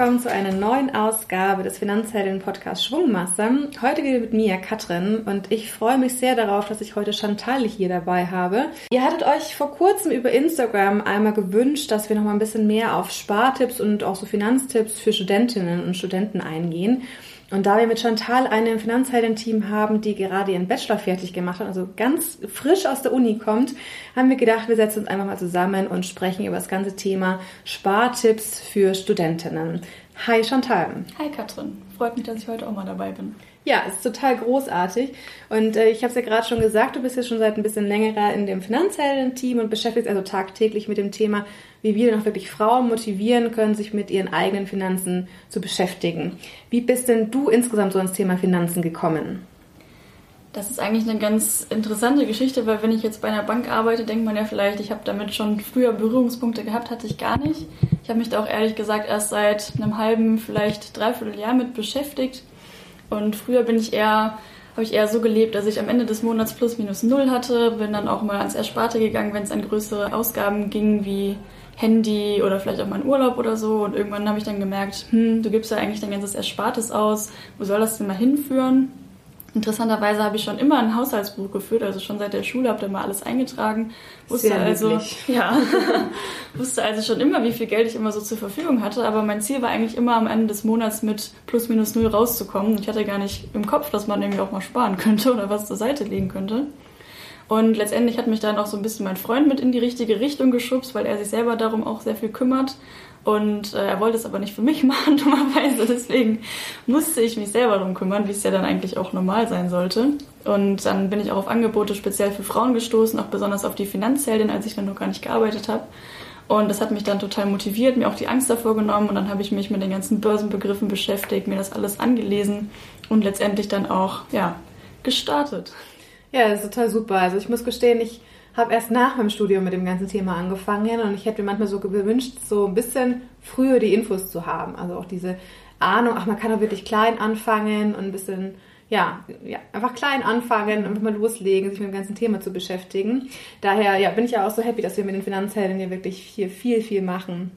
willkommen zu einer neuen Ausgabe des Finanzhelden Podcast Schwungmasse. Heute wieder mit mir, Katrin, und ich freue mich sehr darauf, dass ich heute Chantal hier dabei habe. Ihr hattet euch vor kurzem über Instagram einmal gewünscht, dass wir noch mal ein bisschen mehr auf Spartipps und auch so Finanztipps für Studentinnen und Studenten eingehen. Und da wir mit Chantal eine Finanzheldin-Team haben, die gerade ihren Bachelor fertig gemacht hat, also ganz frisch aus der Uni kommt, haben wir gedacht, wir setzen uns einfach mal zusammen und sprechen über das ganze Thema Spartipps für Studentinnen. Hi Chantal. Hi Katrin, freut mich, dass ich heute auch mal dabei bin. Ja, ist total großartig. Und äh, ich habe es ja gerade schon gesagt, du bist ja schon seit ein bisschen längerer in dem Finanzhelden-Team und beschäftigst also tagtäglich mit dem Thema, wie wir noch wirklich Frauen motivieren können, sich mit ihren eigenen Finanzen zu beschäftigen. Wie bist denn du insgesamt so ans Thema Finanzen gekommen? Das ist eigentlich eine ganz interessante Geschichte, weil wenn ich jetzt bei einer Bank arbeite, denkt man ja vielleicht, ich habe damit schon früher Berührungspunkte gehabt, hatte ich gar nicht. Ich habe mich da auch ehrlich gesagt erst seit einem halben, vielleicht dreiviertel Jahr mit beschäftigt und früher bin ich eher, habe ich eher so gelebt, dass ich am Ende des Monats plus minus null hatte, bin dann auch mal ans Ersparte gegangen, wenn es an größere Ausgaben ging, wie Handy oder vielleicht auch mal einen Urlaub oder so. Und irgendwann habe ich dann gemerkt, hm, du gibst ja eigentlich dein ganzes Erspartes aus, wo soll das denn mal hinführen? Interessanterweise habe ich schon immer ein Haushaltsbuch geführt, also schon seit der Schule habe ich da mal alles eingetragen. Wusste Sehr also, ja, wusste also schon immer, wie viel Geld ich immer so zur Verfügung hatte. Aber mein Ziel war eigentlich immer am Ende des Monats mit plus minus null rauszukommen. Ich hatte gar nicht im Kopf, dass man irgendwie auch mal sparen könnte oder was zur Seite legen könnte. Und letztendlich hat mich dann auch so ein bisschen mein Freund mit in die richtige Richtung geschubst, weil er sich selber darum auch sehr viel kümmert. Und äh, er wollte es aber nicht für mich machen, dummerweise. Deswegen musste ich mich selber darum kümmern, wie es ja dann eigentlich auch normal sein sollte. Und dann bin ich auch auf Angebote speziell für Frauen gestoßen, auch besonders auf die Finanzheldin, als ich dann noch gar nicht gearbeitet habe. Und das hat mich dann total motiviert, mir auch die Angst davor genommen. Und dann habe ich mich mit den ganzen Börsenbegriffen beschäftigt, mir das alles angelesen und letztendlich dann auch, ja, gestartet. Ja, das ist total super. Also ich muss gestehen, ich habe erst nach meinem Studium mit dem ganzen Thema angefangen und ich hätte mir manchmal so gewünscht, so ein bisschen früher die Infos zu haben. Also auch diese Ahnung, ach, man kann auch wirklich klein anfangen und ein bisschen, ja, ja einfach klein anfangen, einfach mal loslegen, sich mit dem ganzen Thema zu beschäftigen. Daher, ja, bin ich ja auch so happy, dass wir mit den Finanzhelden hier wirklich hier viel, viel machen.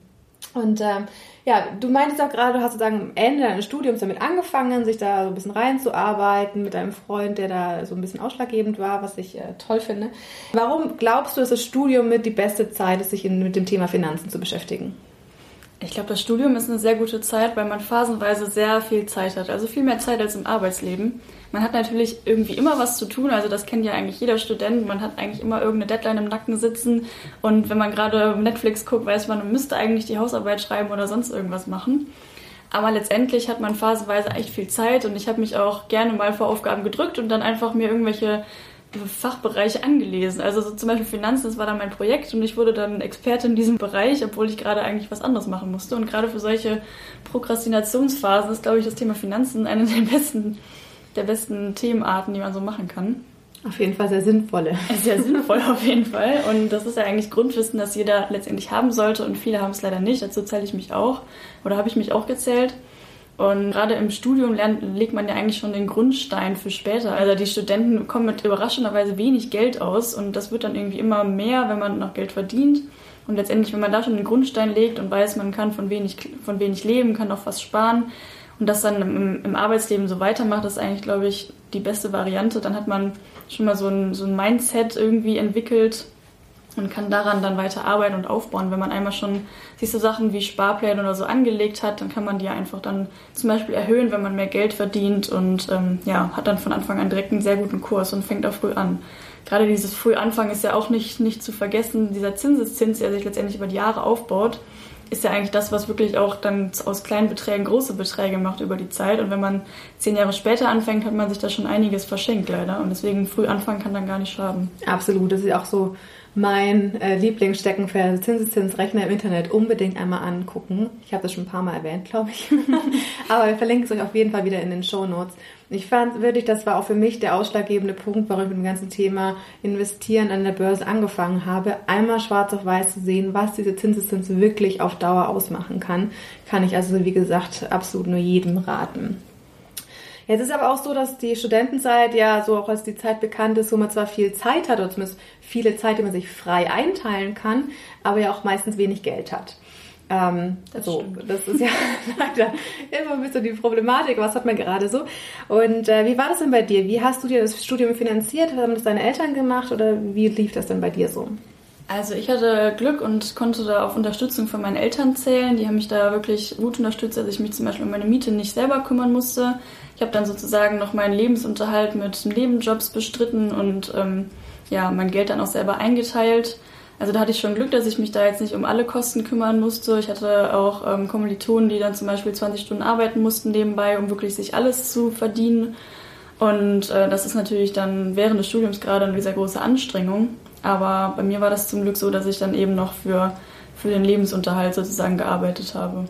Und ähm, ja, du meintest auch gerade, du hast sozusagen am Ende deines Studiums damit angefangen, sich da so ein bisschen reinzuarbeiten mit deinem Freund, der da so ein bisschen ausschlaggebend war, was ich äh, toll finde. Warum glaubst du, dass das Studium mit die beste Zeit ist, sich in, mit dem Thema Finanzen zu beschäftigen? Ich glaube, das Studium ist eine sehr gute Zeit, weil man phasenweise sehr viel Zeit hat. Also viel mehr Zeit als im Arbeitsleben. Man hat natürlich irgendwie immer was zu tun. Also das kennt ja eigentlich jeder Student. Man hat eigentlich immer irgendeine Deadline im Nacken sitzen. Und wenn man gerade Netflix guckt, weiß man, man müsste eigentlich die Hausarbeit schreiben oder sonst irgendwas machen. Aber letztendlich hat man phasenweise echt viel Zeit und ich habe mich auch gerne mal vor Aufgaben gedrückt und dann einfach mir irgendwelche Fachbereiche angelesen. Also so zum Beispiel Finanzen, das war dann mein Projekt und ich wurde dann Experte in diesem Bereich, obwohl ich gerade eigentlich was anderes machen musste. Und gerade für solche Prokrastinationsphasen ist, glaube ich, das Thema Finanzen eine der besten, der besten Themenarten, die man so machen kann. Auf jeden Fall sehr sinnvolle. Sehr sinnvoll auf jeden Fall. Und das ist ja eigentlich Grundwissen, das jeder letztendlich haben sollte. Und viele haben es leider nicht. Dazu zähle ich mich auch. Oder habe ich mich auch gezählt. Und gerade im Studium lernt, legt man ja eigentlich schon den Grundstein für später. Also die Studenten kommen mit überraschenderweise wenig Geld aus und das wird dann irgendwie immer mehr, wenn man noch Geld verdient. Und letztendlich, wenn man da schon den Grundstein legt und weiß, man kann von wenig, von wenig leben, kann auch was sparen und das dann im, im Arbeitsleben so weitermacht, ist eigentlich, glaube ich, die beste Variante. Dann hat man schon mal so ein, so ein Mindset irgendwie entwickelt, und kann daran dann weiter arbeiten und aufbauen. Wenn man einmal schon sich so Sachen wie Sparpläne oder so angelegt hat, dann kann man die einfach dann zum Beispiel erhöhen, wenn man mehr Geld verdient und ähm, ja, hat dann von Anfang an direkt einen sehr guten Kurs und fängt auch früh an. Gerade dieses Frühanfang ist ja auch nicht, nicht zu vergessen. Dieser Zinseszins, der sich letztendlich über die Jahre aufbaut, ist ja eigentlich das, was wirklich auch dann aus kleinen Beträgen große Beträge macht über die Zeit. Und wenn man zehn Jahre später anfängt, hat man sich da schon einiges verschenkt, leider. Und deswegen früh anfangen kann dann gar nicht schaden. Absolut. Das ist auch so mein äh, Lieblingssteckenpferd Zinseszinsrechner im Internet unbedingt einmal angucken. Ich habe das schon ein paar Mal erwähnt, glaube ich. Aber wir verlinken es euch auf jeden Fall wieder in den Show Notes. Ich fand wirklich, das war auch für mich der ausschlaggebende Punkt, warum ich mit dem ganzen Thema Investieren an der Börse angefangen habe. Einmal schwarz auf weiß zu sehen, was diese Zinseszins wirklich auf Dauer ausmachen kann, kann ich also, wie gesagt, absolut nur jedem raten. Jetzt ist aber auch so, dass die Studentenzeit ja so auch als die Zeit bekannt ist, wo man zwar viel Zeit hat, oder zumindest viele Zeit, die man sich frei einteilen kann, aber ja auch meistens wenig Geld hat. Ähm, das so, stimmt. das ist ja leider immer ein bisschen die Problematik, was hat man gerade so. Und äh, wie war das denn bei dir? Wie hast du dir das Studium finanziert? Haben das deine Eltern gemacht oder wie lief das denn bei dir so? Also ich hatte Glück und konnte da auf Unterstützung von meinen Eltern zählen. Die haben mich da wirklich gut unterstützt, dass ich mich zum Beispiel um meine Miete nicht selber kümmern musste. Ich habe dann sozusagen noch meinen Lebensunterhalt mit Nebenjobs bestritten und ähm, ja, mein Geld dann auch selber eingeteilt. Also da hatte ich schon Glück, dass ich mich da jetzt nicht um alle Kosten kümmern musste. Ich hatte auch ähm, Kommilitonen, die dann zum Beispiel 20 Stunden arbeiten mussten nebenbei, um wirklich sich alles zu verdienen. Und äh, das ist natürlich dann während des Studiums gerade eine sehr große Anstrengung. Aber bei mir war das zum Glück so, dass ich dann eben noch für, für den Lebensunterhalt sozusagen gearbeitet habe.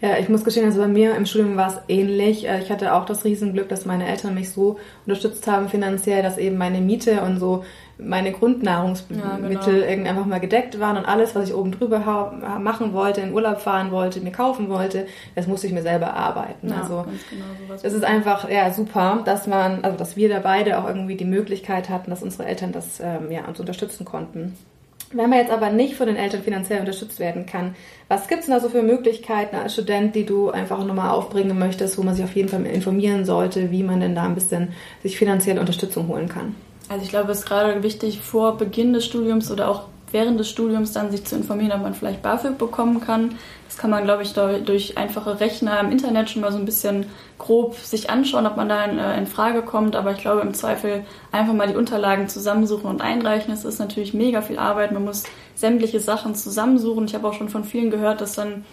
Ja, ich muss gestehen, also bei mir im Studium war es ähnlich. Äh, ich hatte auch das Riesenglück, dass meine Eltern mich so unterstützt haben finanziell, dass eben meine Miete und so meine Grundnahrungsmittel ja, genau. einfach mal gedeckt waren und alles, was ich oben drüber machen wollte, in Urlaub fahren wollte, mir kaufen wollte, das musste ich mir selber arbeiten. Ja, also genau, es ist einfach ja super, dass man, also dass wir da beide auch irgendwie die Möglichkeit hatten, dass unsere Eltern das ähm, ja uns unterstützen konnten. Wenn man jetzt aber nicht von den Eltern finanziell unterstützt werden kann, was gibt es da so für Möglichkeiten als Student, die du einfach nochmal aufbringen möchtest, wo man sich auf jeden Fall informieren sollte, wie man denn da ein bisschen sich finanzielle Unterstützung holen kann? Also ich glaube, es ist gerade wichtig, vor Beginn des Studiums oder auch während des Studiums dann sich zu informieren, ob man vielleicht BAföG bekommen kann. Das kann man, glaube ich, durch einfache Rechner im Internet schon mal so ein bisschen grob sich anschauen, ob man da in, äh, in, Frage kommt. Aber ich glaube, im Zweifel einfach mal die Unterlagen zusammensuchen und einreichen. Das ist natürlich mega viel Arbeit. Man muss sämtliche Sachen zusammensuchen. Ich habe auch schon von vielen gehört, dass dann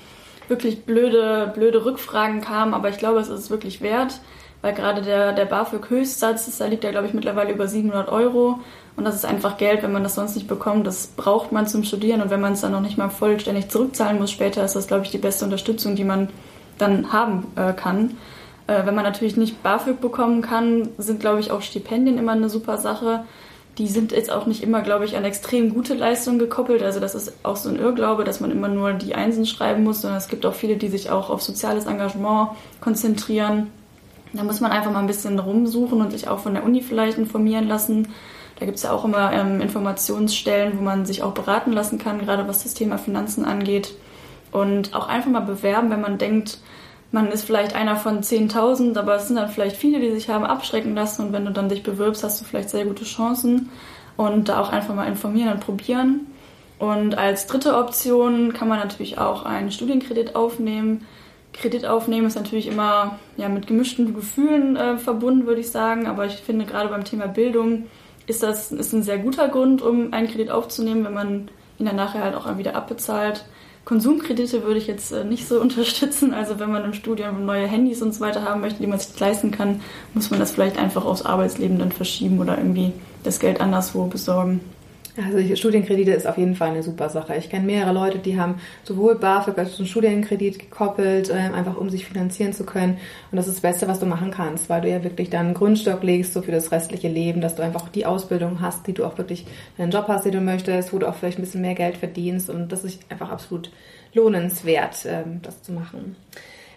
wirklich blöde, blöde Rückfragen kamen. Aber ich glaube, es ist wirklich wert weil gerade der, der BAföG-Höchstsatz, da liegt ja, glaube ich, mittlerweile über 700 Euro. Und das ist einfach Geld, wenn man das sonst nicht bekommt. Das braucht man zum Studieren. Und wenn man es dann noch nicht mal vollständig zurückzahlen muss später, ist das, glaube ich, die beste Unterstützung, die man dann haben äh, kann. Äh, wenn man natürlich nicht BAföG bekommen kann, sind, glaube ich, auch Stipendien immer eine super Sache. Die sind jetzt auch nicht immer, glaube ich, an extrem gute Leistungen gekoppelt. Also das ist auch so ein Irrglaube, dass man immer nur die Einsen schreiben muss, sondern es gibt auch viele, die sich auch auf soziales Engagement konzentrieren da muss man einfach mal ein bisschen rumsuchen und sich auch von der Uni vielleicht informieren lassen. Da gibt es ja auch immer ähm, Informationsstellen, wo man sich auch beraten lassen kann, gerade was das Thema Finanzen angeht. Und auch einfach mal bewerben, wenn man denkt, man ist vielleicht einer von 10.000, aber es sind dann vielleicht viele, die sich haben abschrecken lassen. Und wenn du dann dich bewirbst, hast du vielleicht sehr gute Chancen. Und da auch einfach mal informieren und probieren. Und als dritte Option kann man natürlich auch einen Studienkredit aufnehmen. Kredit aufnehmen ist natürlich immer ja, mit gemischten Gefühlen äh, verbunden, würde ich sagen. Aber ich finde gerade beim Thema Bildung ist das ist ein sehr guter Grund, um einen Kredit aufzunehmen, wenn man ihn dann nachher halt auch wieder abbezahlt. Konsumkredite würde ich jetzt äh, nicht so unterstützen. Also wenn man im Studium neue Handys und so weiter haben möchte, die man sich leisten kann, muss man das vielleicht einfach aufs Arbeitsleben dann verschieben oder irgendwie das Geld anderswo besorgen. Also Studienkredite ist auf jeden Fall eine super Sache. Ich kenne mehrere Leute, die haben sowohl BAföG als auch einen Studienkredit gekoppelt, ähm, einfach um sich finanzieren zu können. Und das ist das Beste, was du machen kannst, weil du ja wirklich dann einen Grundstock legst so für das restliche Leben, dass du einfach die Ausbildung hast, die du auch wirklich einen Job hast, den du möchtest, wo du auch vielleicht ein bisschen mehr Geld verdienst. Und das ist einfach absolut lohnenswert, ähm, das zu machen.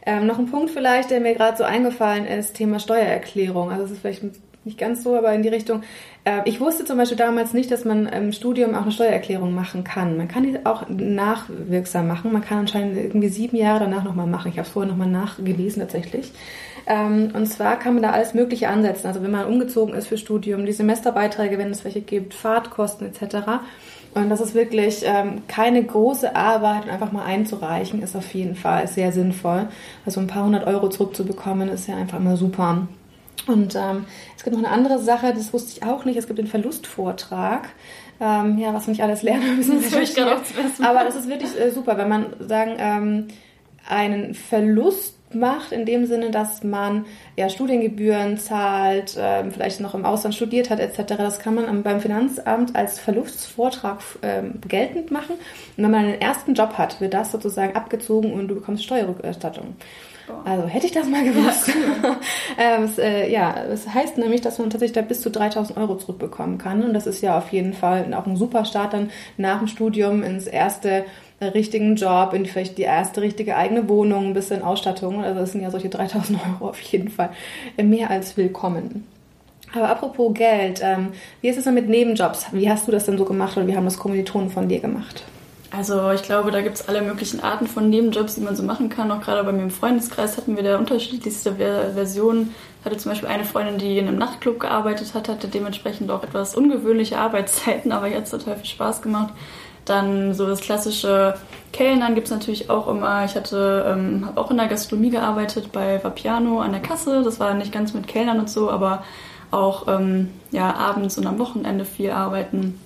Ähm, noch ein Punkt vielleicht, der mir gerade so eingefallen ist, Thema Steuererklärung. Also es ist vielleicht nicht ganz so, aber in die Richtung. Äh, ich wusste zum Beispiel damals nicht, dass man im Studium auch eine Steuererklärung machen kann. Man kann die auch nachwirksam machen. Man kann anscheinend irgendwie sieben Jahre danach nochmal machen. Ich habe es vorher nochmal nachgelesen tatsächlich. Ähm, und zwar kann man da alles Mögliche ansetzen. Also wenn man umgezogen ist für Studium, die Semesterbeiträge, wenn es welche gibt, Fahrtkosten etc. Und das ist wirklich ähm, keine große Arbeit und einfach mal einzureichen, ist auf jeden Fall sehr sinnvoll. Also ein paar hundert Euro zurückzubekommen, ist ja einfach immer super. Und ähm, es gibt noch eine andere Sache, das wusste ich auch nicht. Es gibt den Verlustvortrag. Ähm, ja, was man nicht alles lernen müssen. Das ist das Aber das ist wirklich äh, super, wenn man sagen ähm, einen Verlust macht, in dem Sinne, dass man ja Studiengebühren zahlt, ähm, vielleicht noch im Ausland studiert hat etc. Das kann man beim Finanzamt als Verlustvortrag ähm, geltend machen. Und wenn man einen ersten Job hat, wird das sozusagen abgezogen und du bekommst Steuerrückerstattung. Also hätte ich das mal gewusst. Ja, ähm, es, äh, ja, es heißt nämlich, dass man tatsächlich da bis zu 3000 Euro zurückbekommen kann. Und das ist ja auf jeden Fall auch ein super Start dann nach dem Studium ins erste äh, richtigen Job, in vielleicht die erste richtige eigene Wohnung, ein bisschen Ausstattung. Also das sind ja solche 3000 Euro auf jeden Fall mehr als willkommen. Aber apropos Geld, ähm, wie ist es denn mit Nebenjobs? Wie hast du das denn so gemacht oder wie haben das Kommilitonen von dir gemacht? Also ich glaube, da gibt es alle möglichen Arten von Nebenjobs, die man so machen kann. Auch gerade bei mir im Freundeskreis hatten wir da unterschiedlichste Versionen. Ich hatte zum Beispiel eine Freundin, die in einem Nachtclub gearbeitet hat, hatte dementsprechend auch etwas ungewöhnliche Arbeitszeiten, aber jetzt total viel Spaß gemacht. Dann so das klassische Kellnern gibt es natürlich auch immer. Ich hatte, ähm, habe auch in der Gastronomie gearbeitet bei Vapiano an der Kasse. Das war nicht ganz mit Kellnern und so, aber auch ähm, ja, abends und am Wochenende viel arbeiten.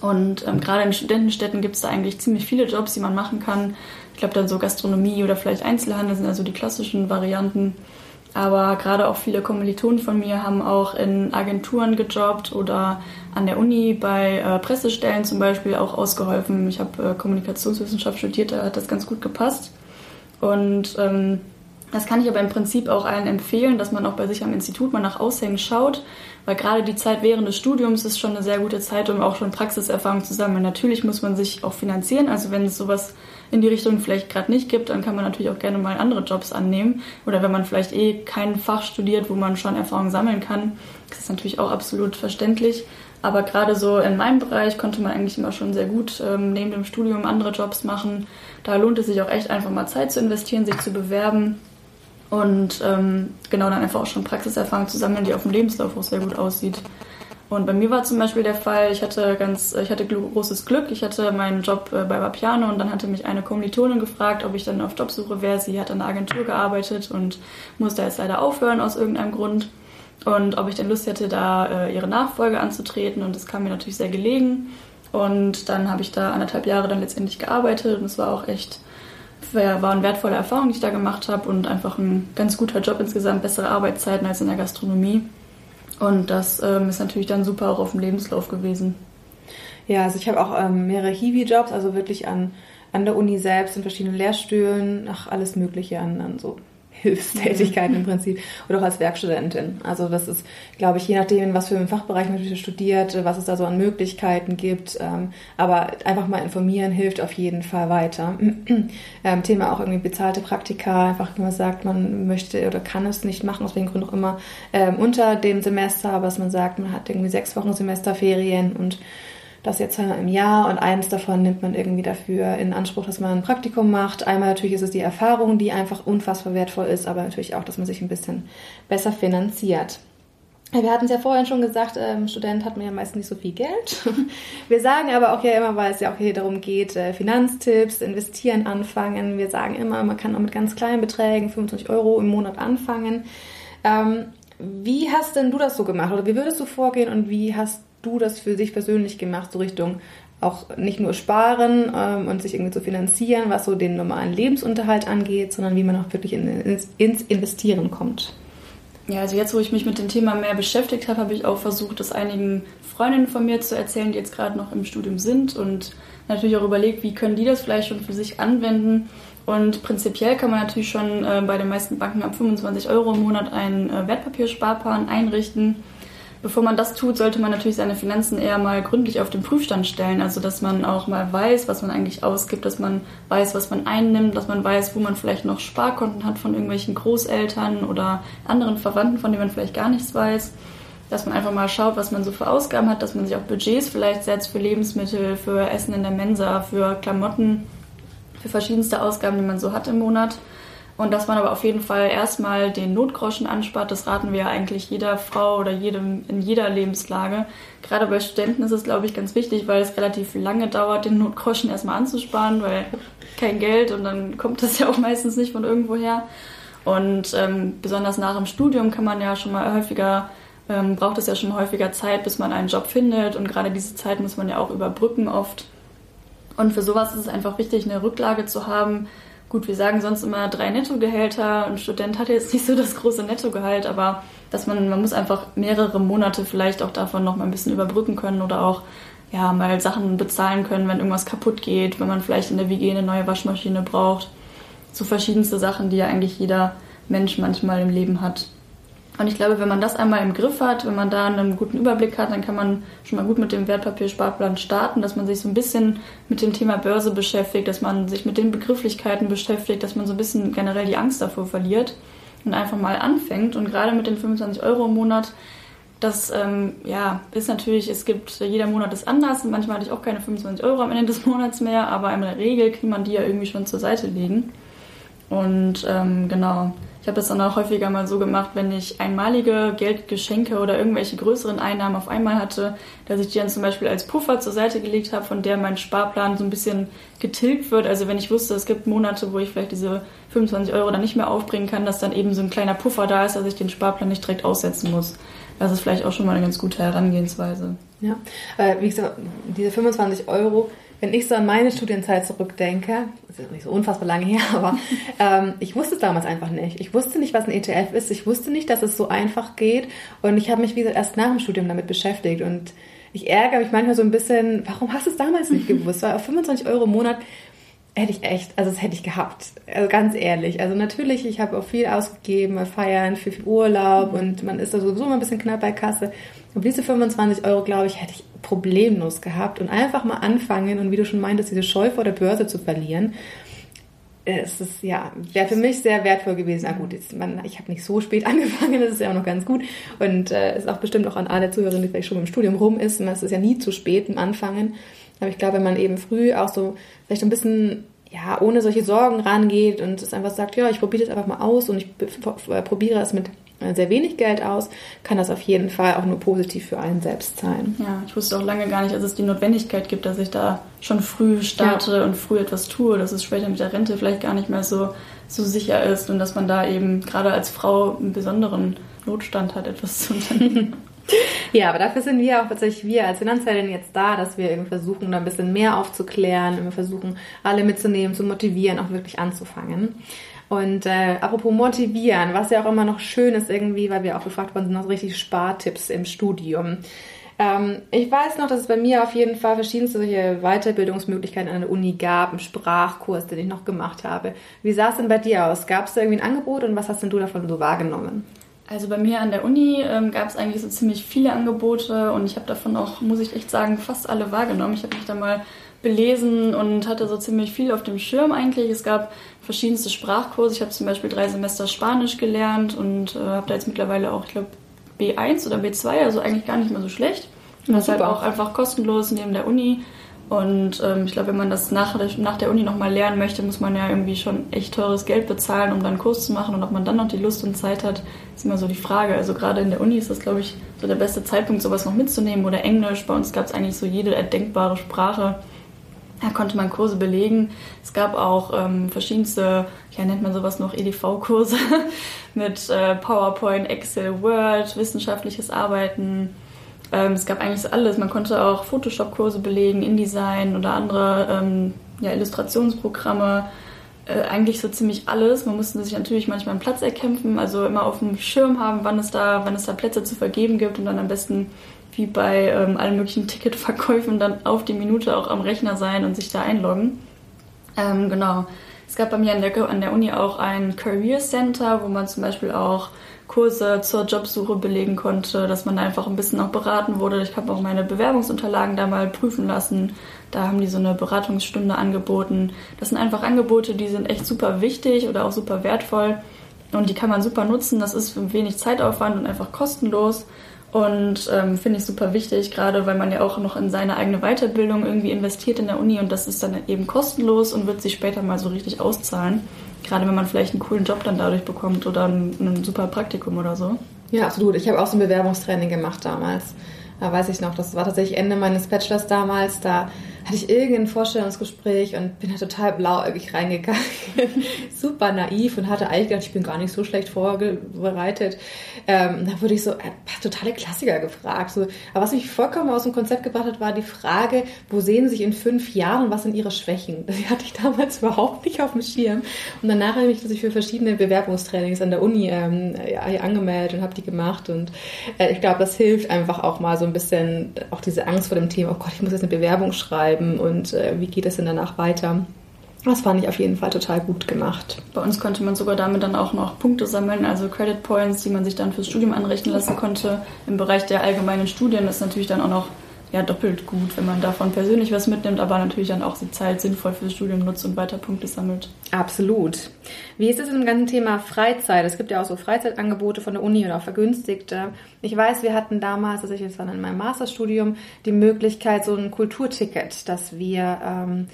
Und ähm, gerade in Studentenstädten gibt es da eigentlich ziemlich viele Jobs, die man machen kann. Ich glaube dann so Gastronomie oder vielleicht Einzelhandel sind also die klassischen Varianten. Aber gerade auch viele Kommilitonen von mir haben auch in Agenturen gejobbt oder an der Uni bei äh, Pressestellen zum Beispiel auch ausgeholfen. Ich habe äh, Kommunikationswissenschaft studiert, da hat das ganz gut gepasst. Und ähm, das kann ich aber im Prinzip auch allen empfehlen, dass man auch bei sich am Institut mal nach Aushängen schaut, weil gerade die Zeit während des Studiums ist schon eine sehr gute Zeit, um auch schon Praxiserfahrung zu sammeln. Natürlich muss man sich auch finanzieren, also wenn es sowas in die Richtung vielleicht gerade nicht gibt, dann kann man natürlich auch gerne mal andere Jobs annehmen. Oder wenn man vielleicht eh kein Fach studiert, wo man schon Erfahrung sammeln kann, ist das natürlich auch absolut verständlich. Aber gerade so in meinem Bereich konnte man eigentlich immer schon sehr gut ähm, neben dem Studium andere Jobs machen. Da lohnt es sich auch echt einfach mal Zeit zu investieren, sich zu bewerben und ähm, genau dann einfach auch schon Praxiserfahrung zu sammeln, die auf dem Lebenslauf auch sehr gut aussieht. Und bei mir war zum Beispiel der Fall, ich hatte ganz, ich hatte großes Glück. Ich hatte meinen Job äh, bei Vapiano und dann hatte mich eine Kommilitonin gefragt, ob ich dann auf Jobsuche wäre. Sie hat an der Agentur gearbeitet und musste jetzt leider aufhören aus irgendeinem Grund. Und ob ich denn Lust hätte, da äh, ihre Nachfolge anzutreten. Und das kam mir natürlich sehr gelegen. Und dann habe ich da anderthalb Jahre dann letztendlich gearbeitet und es war auch echt war eine wertvolle Erfahrung, die ich da gemacht habe und einfach ein ganz guter Job insgesamt, bessere Arbeitszeiten als in der Gastronomie. Und das ähm, ist natürlich dann super auch auf dem Lebenslauf gewesen. Ja, also ich habe auch ähm, mehrere Hiwi-Jobs, also wirklich an, an der Uni selbst, in verschiedenen Lehrstühlen, ach, alles Mögliche an, an so Hilfstätigkeiten im Prinzip oder auch als Werkstudentin. Also das ist, glaube ich, je nachdem, was für einen Fachbereich man studiert, was es da so an Möglichkeiten gibt. Ähm, aber einfach mal informieren hilft auf jeden Fall weiter. Ähm, Thema auch irgendwie bezahlte Praktika, einfach wenn man sagt, man möchte oder kann es nicht machen, aus welchen Gründen auch immer, ähm, unter dem Semester, aber dass man sagt, man hat irgendwie sechs Wochen Semesterferien und das jetzt im Jahr und eins davon nimmt man irgendwie dafür in Anspruch, dass man ein Praktikum macht. Einmal natürlich ist es die Erfahrung, die einfach unfassbar wertvoll ist, aber natürlich auch, dass man sich ein bisschen besser finanziert. Wir hatten es ja vorhin schon gesagt, ähm, Student hat man ja meist nicht so viel Geld. Wir sagen aber auch ja immer, weil es ja auch hier darum geht, äh, Finanztipps, investieren anfangen. Wir sagen immer, man kann auch mit ganz kleinen Beträgen, 25 Euro im Monat anfangen. Ähm, wie hast denn du das so gemacht oder wie würdest du vorgehen und wie hast du das für sich persönlich gemacht, so Richtung auch nicht nur sparen ähm, und sich irgendwie zu finanzieren, was so den normalen Lebensunterhalt angeht, sondern wie man auch wirklich in, ins, ins Investieren kommt? Ja, also jetzt, wo ich mich mit dem Thema mehr beschäftigt habe, habe ich auch versucht, das einigen Freundinnen von mir zu erzählen, die jetzt gerade noch im Studium sind und natürlich auch überlegt, wie können die das vielleicht schon für sich anwenden. Und prinzipiell kann man natürlich schon äh, bei den meisten Banken ab 25 Euro im Monat einen äh, Wertpapiersparplan einrichten bevor man das tut, sollte man natürlich seine Finanzen eher mal gründlich auf den Prüfstand stellen. Also, dass man auch mal weiß, was man eigentlich ausgibt, dass man weiß, was man einnimmt, dass man weiß, wo man vielleicht noch Sparkonten hat von irgendwelchen Großeltern oder anderen Verwandten, von denen man vielleicht gar nichts weiß. Dass man einfach mal schaut, was man so für Ausgaben hat, dass man sich auch Budgets vielleicht setzt für Lebensmittel, für Essen in der Mensa, für Klamotten, für verschiedenste Ausgaben, die man so hat im Monat und dass man aber auf jeden Fall erstmal den Notgroschen anspart, das raten wir ja eigentlich jeder Frau oder jedem in jeder Lebenslage. Gerade bei Studenten ist es, glaube ich, ganz wichtig, weil es relativ lange dauert, den Notgroschen erstmal anzusparen, weil kein Geld und dann kommt das ja auch meistens nicht von irgendwoher. Und ähm, besonders nach dem Studium kann man ja schon mal häufiger, ähm, braucht es ja schon häufiger Zeit, bis man einen Job findet. Und gerade diese Zeit muss man ja auch überbrücken oft. Und für sowas ist es einfach wichtig, eine Rücklage zu haben, Gut, wir sagen sonst immer drei Nettogehälter. Ein Student hat jetzt nicht so das große Nettogehalt, aber dass man, man muss einfach mehrere Monate vielleicht auch davon noch mal ein bisschen überbrücken können oder auch ja, mal Sachen bezahlen können, wenn irgendwas kaputt geht, wenn man vielleicht in der WG eine neue Waschmaschine braucht. So verschiedenste Sachen, die ja eigentlich jeder Mensch manchmal im Leben hat. Und ich glaube, wenn man das einmal im Griff hat, wenn man da einen guten Überblick hat, dann kann man schon mal gut mit dem Wertpapiersparplan starten, dass man sich so ein bisschen mit dem Thema Börse beschäftigt, dass man sich mit den Begrifflichkeiten beschäftigt, dass man so ein bisschen generell die Angst davor verliert und einfach mal anfängt. Und gerade mit den 25 Euro im Monat das ähm, ja, ist natürlich, es gibt, jeder Monat ist anders. Manchmal hatte ich auch keine 25 Euro am Ende des Monats mehr, aber in der Regel kann man die ja irgendwie schon zur Seite legen. Und ähm, genau, habe das dann auch häufiger mal so gemacht, wenn ich einmalige Geldgeschenke oder irgendwelche größeren Einnahmen auf einmal hatte, dass ich die dann zum Beispiel als Puffer zur Seite gelegt habe, von der mein Sparplan so ein bisschen getilgt wird. Also wenn ich wusste, es gibt Monate, wo ich vielleicht diese 25 Euro dann nicht mehr aufbringen kann, dass dann eben so ein kleiner Puffer da ist, dass ich den Sparplan nicht direkt aussetzen muss. Das ist vielleicht auch schon mal eine ganz gute Herangehensweise. Ja, äh, wie gesagt, diese 25 Euro, wenn ich so an meine Studienzeit zurückdenke, das ist nicht so unfassbar lange her, aber ähm, ich wusste es damals einfach nicht. Ich wusste nicht, was ein ETF ist. Ich wusste nicht, dass es so einfach geht. Und ich habe mich, wie gesagt, erst nach dem Studium damit beschäftigt. Und ich ärgere mich manchmal so ein bisschen, warum hast du es damals nicht gewusst? Weil auf 25 Euro im Monat hätte ich echt, also das hätte ich gehabt. Also ganz ehrlich. Also natürlich, ich habe auch viel ausgegeben, feiern, viel, viel Urlaub und man ist da sowieso immer ein bisschen knapp bei Kasse. Und diese 25 Euro, glaube ich, hätte ich problemlos gehabt und einfach mal anfangen und wie du schon meintest, diese Scheu vor der Börse zu verlieren. Es ist, ja, wäre für mich sehr wertvoll gewesen. Na gut, jetzt, man, ich habe nicht so spät angefangen, das ist ja auch noch ganz gut. Und äh, ist auch bestimmt auch an alle Zuhörerinnen, die vielleicht schon im Studium rum ist. Es ist ja nie zu spät im Anfangen. Aber ich glaube, wenn man eben früh auch so vielleicht ein bisschen ja, ohne solche Sorgen rangeht und es einfach sagt, ja, ich probiere das einfach mal aus und ich probiere es mit äh, sehr wenig Geld aus, kann das auf jeden Fall auch nur positiv für einen selbst sein. Ja, ich wusste auch lange gar nicht, dass es die Notwendigkeit gibt, dass ich da schon früh starte ja. und früh etwas tue, dass es später mit der Rente vielleicht gar nicht mehr so, so sicher ist und dass man da eben gerade als Frau einen besonderen Notstand hat, etwas zu unternehmen. Ja, aber dafür sind wir auch tatsächlich wir als Finanzheldin jetzt da, dass wir irgendwie versuchen, da ein bisschen mehr aufzuklären, wir versuchen, alle mitzunehmen, zu motivieren, auch wirklich anzufangen. Und äh, apropos motivieren, was ja auch immer noch schön ist irgendwie, weil wir auch gefragt worden sind, noch richtig Spartipps im Studium. Ähm, ich weiß noch, dass es bei mir auf jeden Fall verschiedenste solche Weiterbildungsmöglichkeiten an der Uni gab, einen Sprachkurs, den ich noch gemacht habe. Wie sah es denn bei dir aus? Gab es da irgendwie ein Angebot und was hast denn du davon so wahrgenommen? Also bei mir an der Uni ähm, gab es eigentlich so ziemlich viele Angebote und ich habe davon auch, muss ich echt sagen, fast alle wahrgenommen. Ich habe mich da mal belesen und hatte so ziemlich viel auf dem Schirm eigentlich. Es gab verschiedenste Sprachkurse. Ich habe zum Beispiel drei Semester Spanisch gelernt und äh, habe da jetzt mittlerweile auch, ich glaube, B1 oder B2, also eigentlich gar nicht mehr so schlecht. Und das ist halt auch einfach kostenlos neben der Uni. Und ähm, ich glaube, wenn man das nach, nach der Uni nochmal lernen möchte, muss man ja irgendwie schon echt teures Geld bezahlen, um dann einen Kurs zu machen. Und ob man dann noch die Lust und Zeit hat, ist immer so die Frage. Also gerade in der Uni ist das, glaube ich, so der beste Zeitpunkt, sowas noch mitzunehmen. Oder Englisch. Bei uns gab es eigentlich so jede erdenkbare Sprache. Da konnte man Kurse belegen. Es gab auch ähm, verschiedenste, ja nennt man sowas noch EDV-Kurse mit äh, PowerPoint, Excel, Word, wissenschaftliches Arbeiten ähm, es gab eigentlich alles. Man konnte auch Photoshop-Kurse belegen, InDesign oder andere ähm, ja, Illustrationsprogramme. Äh, eigentlich so ziemlich alles. Man musste sich natürlich manchmal einen Platz erkämpfen, also immer auf dem Schirm haben, wann es da, wann es da Plätze zu vergeben gibt und dann am besten wie bei ähm, allen möglichen Ticketverkäufen dann auf die Minute auch am Rechner sein und sich da einloggen. Ähm, genau. Es gab bei mir an der, an der Uni auch ein Career Center, wo man zum Beispiel auch Kurse zur Jobsuche belegen konnte, dass man einfach ein bisschen auch beraten wurde. Ich habe auch meine Bewerbungsunterlagen da mal prüfen lassen. Da haben die so eine Beratungsstunde angeboten. Das sind einfach Angebote, die sind echt super wichtig oder auch super wertvoll und die kann man super nutzen. Das ist wenig Zeitaufwand und einfach kostenlos. Und ähm, finde ich super wichtig, gerade weil man ja auch noch in seine eigene Weiterbildung irgendwie investiert in der Uni und das ist dann eben kostenlos und wird sich später mal so richtig auszahlen. Gerade wenn man vielleicht einen coolen Job dann dadurch bekommt oder ein, ein super Praktikum oder so. Ja, absolut. Ich habe auch so ein Bewerbungstraining gemacht damals. Da weiß ich noch, das war tatsächlich Ende meines Bachelors damals. Da hatte ich irgendein Vorstellungsgespräch und bin da total blauäugig reingegangen. Super naiv und hatte eigentlich gedacht, ich bin gar nicht so schlecht vorbereitet. Ähm, da wurde ich so äh, totale Klassiker gefragt. So, aber was mich vollkommen aus dem Konzept gebracht hat, war die Frage, wo sehen Sie sich in fünf Jahren und was sind Ihre Schwächen? Das hatte ich damals überhaupt nicht auf dem Schirm. Und danach habe ich mich für verschiedene Bewerbungstrainings an der Uni ähm, ja, angemeldet und habe die gemacht. Und äh, ich glaube, das hilft einfach auch mal so ein bisschen, auch diese Angst vor dem Thema, oh Gott, ich muss jetzt eine Bewerbung schreiben bleiben und äh, wie geht es denn danach weiter. Das fand ich auf jeden Fall total gut gemacht. Bei uns konnte man sogar damit dann auch noch Punkte sammeln, also Credit Points, die man sich dann fürs Studium anrechnen lassen konnte. Im Bereich der allgemeinen Studien ist natürlich dann auch noch ja doppelt gut, wenn man davon persönlich was mitnimmt, aber natürlich dann auch die Zeit sinnvoll fürs Studium nutzt und weiter Punkte sammelt. Absolut. Wie ist es im ganzen Thema Freizeit? Es gibt ja auch so Freizeitangebote von der Uni oder auch vergünstigte. Ich weiß, wir hatten damals, als ich jetzt war in meinem Masterstudium, die Möglichkeit, so ein Kulturticket, dass wir ähm,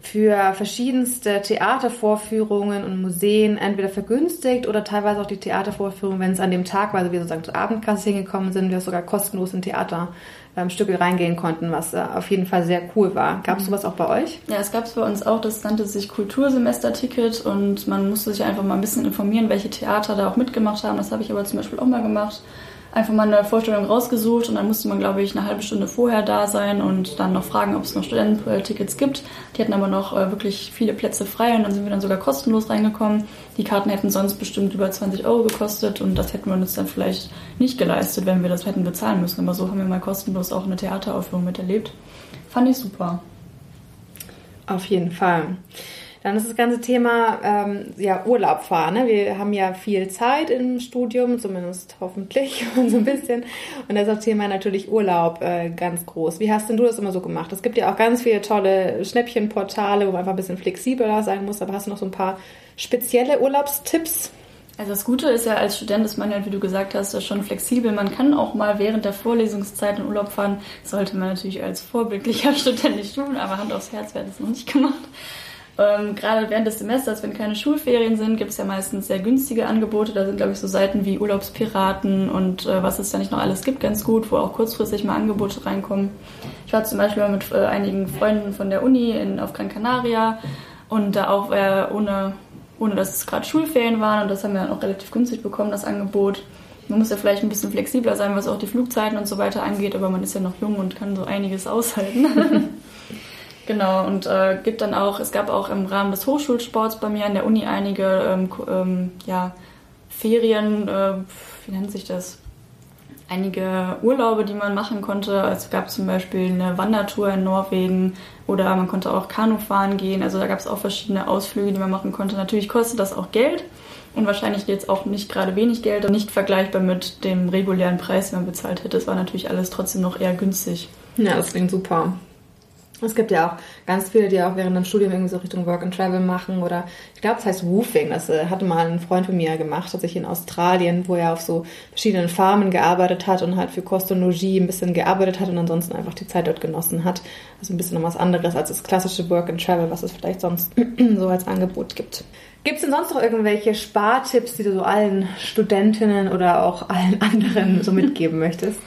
für verschiedenste Theatervorführungen und Museen entweder vergünstigt oder teilweise auch die Theatervorführungen, wenn es an dem Tag, weil wir sozusagen zur Abendkasse hingekommen sind, wir sogar kostenlos in Theaterstücke ähm, reingehen konnten, was äh, auf jeden Fall sehr cool war. Gab es mhm. sowas auch bei euch? Ja, es gab es bei uns auch. Das nannte sich Kultursemesterticket und man musste sich einfach mal ein bisschen informieren, welche Theater da auch mitgemacht haben. Das habe ich aber zum Beispiel auch mal gemacht einfach mal eine Vorstellung rausgesucht und dann musste man, glaube ich, eine halbe Stunde vorher da sein und dann noch fragen, ob es noch Studententickets gibt. Die hatten aber noch äh, wirklich viele Plätze frei und dann sind wir dann sogar kostenlos reingekommen. Die Karten hätten sonst bestimmt über 20 Euro gekostet und das hätten wir uns dann vielleicht nicht geleistet, wenn wir das hätten bezahlen müssen. Aber so haben wir mal kostenlos auch eine Theateraufführung miterlebt. Fand ich super. Auf jeden Fall. Dann ist das ganze Thema ähm, ja, Urlaub fahren. Ne? Wir haben ja viel Zeit im Studium, zumindest hoffentlich und so ein bisschen. Und da ist das Thema natürlich Urlaub äh, ganz groß. Wie hast denn du das immer so gemacht? Es gibt ja auch ganz viele tolle Schnäppchenportale, wo man einfach ein bisschen flexibler sein muss. Aber hast du noch so ein paar spezielle Urlaubstipps? Also das Gute ist ja, als Student ist man ja, wie du gesagt hast, schon flexibel. Man kann auch mal während der Vorlesungszeit in Urlaub fahren. Sollte man natürlich als vorbildlicher Student nicht tun, aber Hand aufs Herz, wer das noch nicht gemacht. Ähm, gerade während des Semesters, wenn keine Schulferien sind, gibt es ja meistens sehr günstige Angebote. Da sind, glaube ich, so Seiten wie Urlaubspiraten und äh, was es ja nicht noch alles gibt, ganz gut, wo auch kurzfristig mal Angebote reinkommen. Ich war zum Beispiel mal mit äh, einigen Freunden von der Uni in, auf Gran Canaria und da auch äh, ohne, ohne, dass es gerade Schulferien waren und das haben wir dann auch relativ günstig bekommen, das Angebot. Man muss ja vielleicht ein bisschen flexibler sein, was auch die Flugzeiten und so weiter angeht, aber man ist ja noch jung und kann so einiges aushalten. Genau, und äh, gibt dann auch, es gab auch im Rahmen des Hochschulsports bei mir an der Uni einige ähm, ähm, ja, Ferien, äh, wie nennt sich das? Einige Urlaube, die man machen konnte. Es gab zum Beispiel eine Wandertour in Norwegen oder man konnte auch Kanu fahren gehen. Also da gab es auch verschiedene Ausflüge, die man machen konnte. Natürlich kostet das auch Geld und wahrscheinlich jetzt auch nicht gerade wenig Geld und nicht vergleichbar mit dem regulären Preis, den man bezahlt hätte. Es war natürlich alles trotzdem noch eher günstig. Ja, das klingt super. Es gibt ja auch ganz viele, die auch während dem Studium irgendwie so Richtung Work and Travel machen oder ich glaube, es heißt Woofing. Das äh, hatte mal ein Freund von mir gemacht, tatsächlich in Australien, wo er auf so verschiedenen Farmen gearbeitet hat und halt für Kost und Logis ein bisschen gearbeitet hat und ansonsten einfach die Zeit dort genossen hat. Also ein bisschen noch was anderes als das klassische Work and Travel, was es vielleicht sonst so als Angebot gibt. Gibt es denn sonst noch irgendwelche Spartipps, die du so allen Studentinnen oder auch allen anderen so mitgeben möchtest?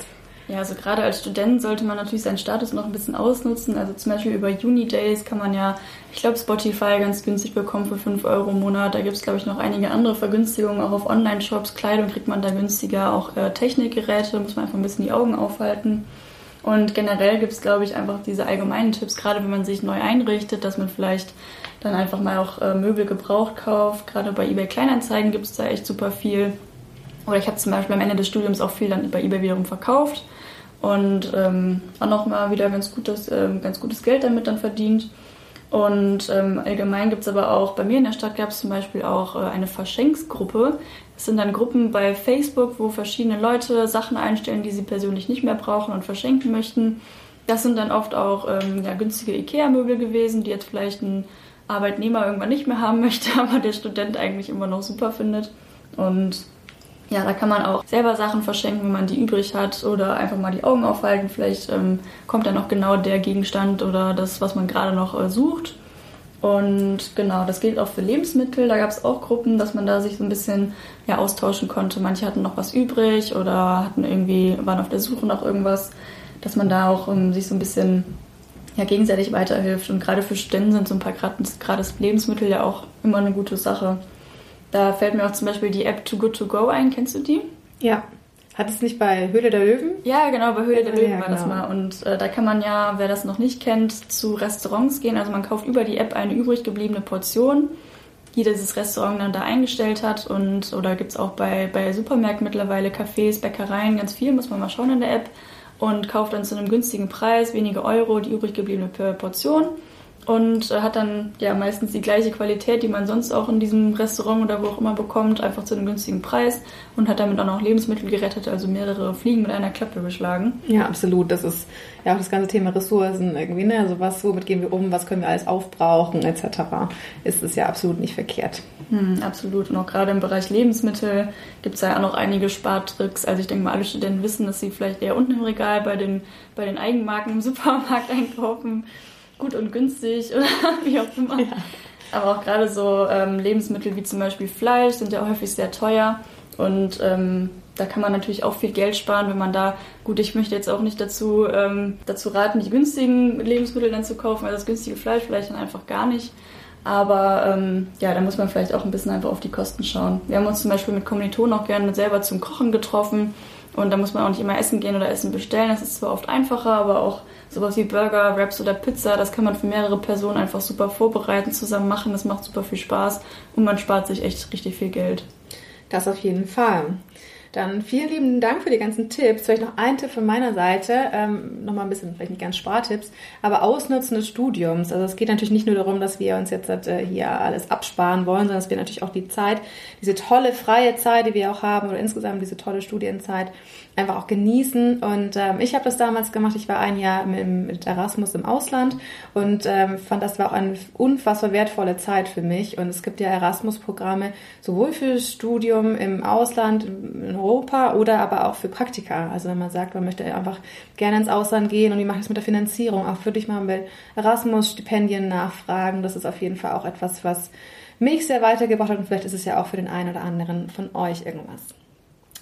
Ja, also gerade als Student sollte man natürlich seinen Status noch ein bisschen ausnutzen. Also zum Beispiel über Uni-Days kann man ja, ich glaube, Spotify ganz günstig bekommen für 5 Euro im Monat. Da gibt es, glaube ich, noch einige andere Vergünstigungen. Auch auf Online-Shops, Kleidung kriegt man da günstiger. Auch äh, Technikgeräte muss man einfach ein bisschen die Augen aufhalten. Und generell gibt es, glaube ich, einfach diese allgemeinen Tipps, gerade wenn man sich neu einrichtet, dass man vielleicht dann einfach mal auch äh, Möbel gebraucht kauft. Gerade bei eBay Kleinanzeigen gibt es da echt super viel. Oder ich habe zum Beispiel am Ende des Studiums auch viel dann bei eBay wiederum verkauft und ähm, auch nochmal wieder ganz gutes, ähm, ganz gutes Geld damit dann verdient. Und ähm, allgemein gibt es aber auch, bei mir in der Stadt gab es zum Beispiel auch äh, eine Verschenksgruppe. Das sind dann Gruppen bei Facebook, wo verschiedene Leute Sachen einstellen, die sie persönlich nicht mehr brauchen und verschenken möchten. Das sind dann oft auch ähm, ja, günstige IKEA-Möbel gewesen, die jetzt vielleicht ein Arbeitnehmer irgendwann nicht mehr haben möchte, aber der Student eigentlich immer noch super findet. Und ja, da kann man auch selber Sachen verschenken, wenn man die übrig hat oder einfach mal die Augen aufhalten. Vielleicht ähm, kommt dann auch genau der Gegenstand oder das, was man gerade noch äh, sucht. Und genau, das gilt auch für Lebensmittel. Da gab es auch Gruppen, dass man da sich so ein bisschen ja, austauschen konnte. Manche hatten noch was übrig oder hatten irgendwie, waren auf der Suche nach irgendwas, dass man da auch ähm, sich so ein bisschen ja, gegenseitig weiterhilft. Und gerade für Studenten sind so ein paar gratis Lebensmittel ja auch immer eine gute Sache. Da fällt mir auch zum Beispiel die App Too Good To Go ein. Kennst du die? Ja. Hat es nicht bei Höhle der Löwen? Ja, genau, bei Höhle der Löwen ja, war genau. das mal. Und äh, da kann man ja, wer das noch nicht kennt, zu Restaurants gehen. Also man kauft über die App eine übrig gebliebene Portion, die dieses Restaurant dann da eingestellt hat. Und oder gibt es auch bei, bei Supermärkten mittlerweile, Cafés, Bäckereien, ganz viel, muss man mal schauen in der App. Und kauft dann zu einem günstigen Preis, wenige Euro, die übrig gebliebene Portion. Und äh, hat dann ja meistens die gleiche Qualität, die man sonst auch in diesem Restaurant oder wo auch immer bekommt, einfach zu einem günstigen Preis und hat damit auch noch Lebensmittel gerettet, also mehrere Fliegen mit einer Klappe geschlagen. Ja, absolut. Das ist ja auch das ganze Thema Ressourcen irgendwie, ne? Also was, womit gehen wir um, was können wir alles aufbrauchen, etc. Ist es ja absolut nicht verkehrt. Hm, absolut. Und auch gerade im Bereich Lebensmittel gibt es ja auch noch einige Spartricks. Also ich denke mal, alle Studenten wissen, dass sie vielleicht eher unten im Regal bei den, bei den Eigenmarken im Supermarkt einkaufen gut und günstig oder wie auch immer. Ja. Aber auch gerade so ähm, Lebensmittel wie zum Beispiel Fleisch sind ja häufig sehr teuer und ähm, da kann man natürlich auch viel Geld sparen, wenn man da, gut, ich möchte jetzt auch nicht dazu, ähm, dazu raten, die günstigen Lebensmittel dann zu kaufen, weil das günstige Fleisch vielleicht dann einfach gar nicht. Aber ähm, ja, da muss man vielleicht auch ein bisschen einfach auf die Kosten schauen. Wir haben uns zum Beispiel mit Kommilitonen auch gerne selber zum Kochen getroffen und da muss man auch nicht immer essen gehen oder Essen bestellen. Das ist zwar oft einfacher, aber auch sowas wie Burger, Wraps oder Pizza, das kann man für mehrere Personen einfach super vorbereiten, zusammen machen. Das macht super viel Spaß und man spart sich echt richtig viel Geld. Das auf jeden Fall. Dann vielen lieben Dank für die ganzen Tipps. Vielleicht noch ein Tipp von meiner Seite, ähm, nochmal ein bisschen, vielleicht nicht ganz Spartipps, aber Ausnutzen des Studiums. Also es geht natürlich nicht nur darum, dass wir uns jetzt äh, hier alles absparen wollen, sondern dass wir natürlich auch die Zeit, diese tolle freie Zeit, die wir auch haben, oder insgesamt diese tolle Studienzeit, einfach auch genießen. Und ähm, ich habe das damals gemacht. Ich war ein Jahr mit, mit Erasmus im Ausland und ähm, fand, das war auch eine unfassbar wertvolle Zeit für mich. Und es gibt ja Erasmus-Programme sowohl für Studium im Ausland, in Europa oder aber auch für Praktika. Also wenn man sagt, man möchte einfach gerne ins Ausland gehen und wie mache ich es mit der Finanzierung, auch würde ich mal mit Erasmus-Stipendien nachfragen. Das ist auf jeden Fall auch etwas, was mich sehr weitergebracht hat und vielleicht ist es ja auch für den einen oder anderen von euch irgendwas.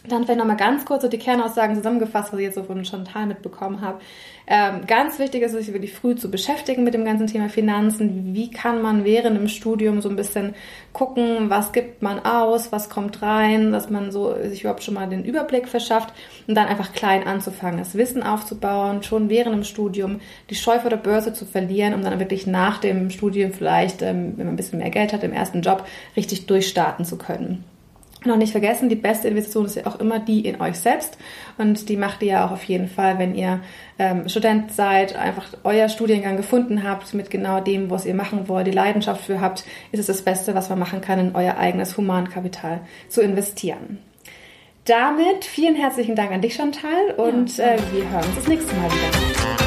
Dann vielleicht nochmal ganz kurz so die Kernaussagen zusammengefasst, was ich jetzt so von Chantal mitbekommen habe. Ähm, ganz wichtig ist es, sich wirklich früh zu beschäftigen mit dem ganzen Thema Finanzen. Wie kann man während dem Studium so ein bisschen gucken, was gibt man aus, was kommt rein, dass man so sich überhaupt schon mal den Überblick verschafft und dann einfach klein anzufangen, das Wissen aufzubauen, schon während dem Studium die Scheu vor der Börse zu verlieren, um dann wirklich nach dem Studium vielleicht, ähm, wenn man ein bisschen mehr Geld hat, im ersten Job richtig durchstarten zu können. Noch nicht vergessen, die beste Investition ist ja auch immer die in euch selbst. Und die macht ihr ja auch auf jeden Fall, wenn ihr ähm, Student seid, einfach euer Studiengang gefunden habt mit genau dem, was ihr machen wollt, die Leidenschaft für habt, ist es das Beste, was man machen kann, in euer eigenes Humankapital zu investieren. Damit vielen herzlichen Dank an dich, Chantal, und ja. äh, wir hören uns das nächste Mal wieder.